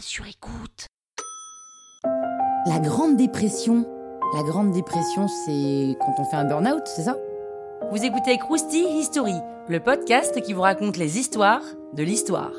sur écoute. La Grande Dépression. La Grande Dépression, c'est quand on fait un burn-out, c'est ça? Vous écoutez Krusty History, le podcast qui vous raconte les histoires de l'histoire.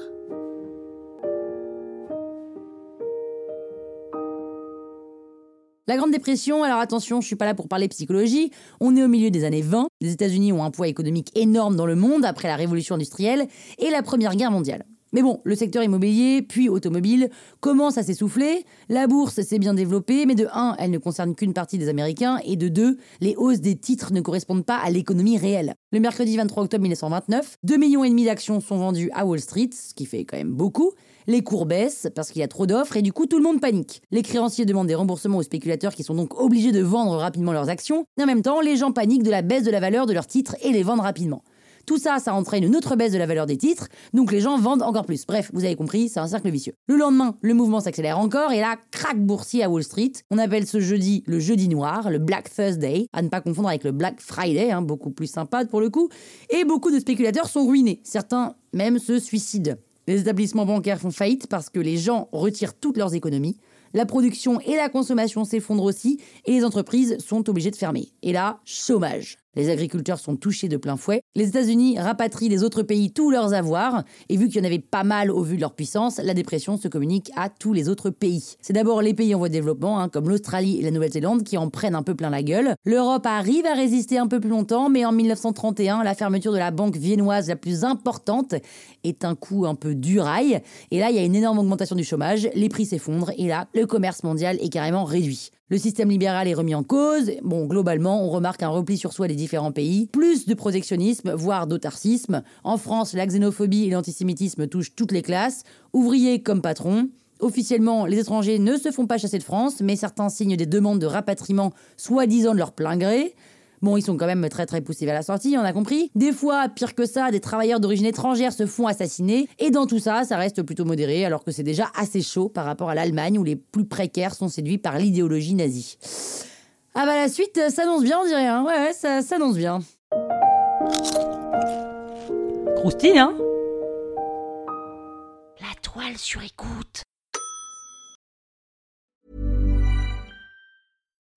La Grande Dépression, alors attention, je suis pas là pour parler psychologie. On est au milieu des années 20. Les États-Unis ont un poids économique énorme dans le monde après la révolution industrielle et la Première Guerre mondiale. Mais bon, le secteur immobilier, puis automobile, commence à s'essouffler. La bourse s'est bien développée, mais de 1, elle ne concerne qu'une partie des Américains, et de 2, les hausses des titres ne correspondent pas à l'économie réelle. Le mercredi 23 octobre 1929, 2 millions d'actions sont vendues à Wall Street, ce qui fait quand même beaucoup. Les cours baissent parce qu'il y a trop d'offres et du coup tout le monde panique. Les créanciers demandent des remboursements aux spéculateurs qui sont donc obligés de vendre rapidement leurs actions. Et en même temps, les gens paniquent de la baisse de la valeur de leurs titres et les vendent rapidement. Tout ça, ça entraîne une autre baisse de la valeur des titres, donc les gens vendent encore plus. Bref, vous avez compris, c'est un cercle vicieux. Le lendemain, le mouvement s'accélère encore et là, crack boursier à Wall Street. On appelle ce jeudi le jeudi noir, le Black Thursday, à ne pas confondre avec le Black Friday, hein, beaucoup plus sympa pour le coup. Et beaucoup de spéculateurs sont ruinés. Certains même se suicident. Les établissements bancaires font faillite parce que les gens retirent toutes leurs économies. La production et la consommation s'effondrent aussi et les entreprises sont obligées de fermer. Et là, chômage. Les agriculteurs sont touchés de plein fouet. Les États-Unis rapatrient des autres pays tous leurs avoirs. Et vu qu'il y en avait pas mal au vu de leur puissance, la dépression se communique à tous les autres pays. C'est d'abord les pays en voie de développement, hein, comme l'Australie et la Nouvelle-Zélande, qui en prennent un peu plein la gueule. L'Europe arrive à résister un peu plus longtemps, mais en 1931, la fermeture de la banque viennoise la plus importante est un coup un peu durail. Et là, il y a une énorme augmentation du chômage, les prix s'effondrent, et là, le commerce mondial est carrément réduit. Le système libéral est remis en cause. Bon, globalement, on remarque un repli sur soi des différents pays, plus de protectionnisme, voire d'autarcisme. En France, la xénophobie et l'antisémitisme touchent toutes les classes, ouvriers comme patrons. Officiellement, les étrangers ne se font pas chasser de France, mais certains signent des demandes de rapatriement, soi-disant de leur plein gré. Bon, ils sont quand même très très poussés vers la sortie, on a compris. Des fois, pire que ça, des travailleurs d'origine étrangère se font assassiner. Et dans tout ça, ça reste plutôt modéré, alors que c'est déjà assez chaud par rapport à l'Allemagne où les plus précaires sont séduits par l'idéologie nazie. Ah bah la suite s'annonce bien, on dirait. Hein. Ouais, ouais, ça s'annonce bien. Croustille, hein? La toile sur écoute.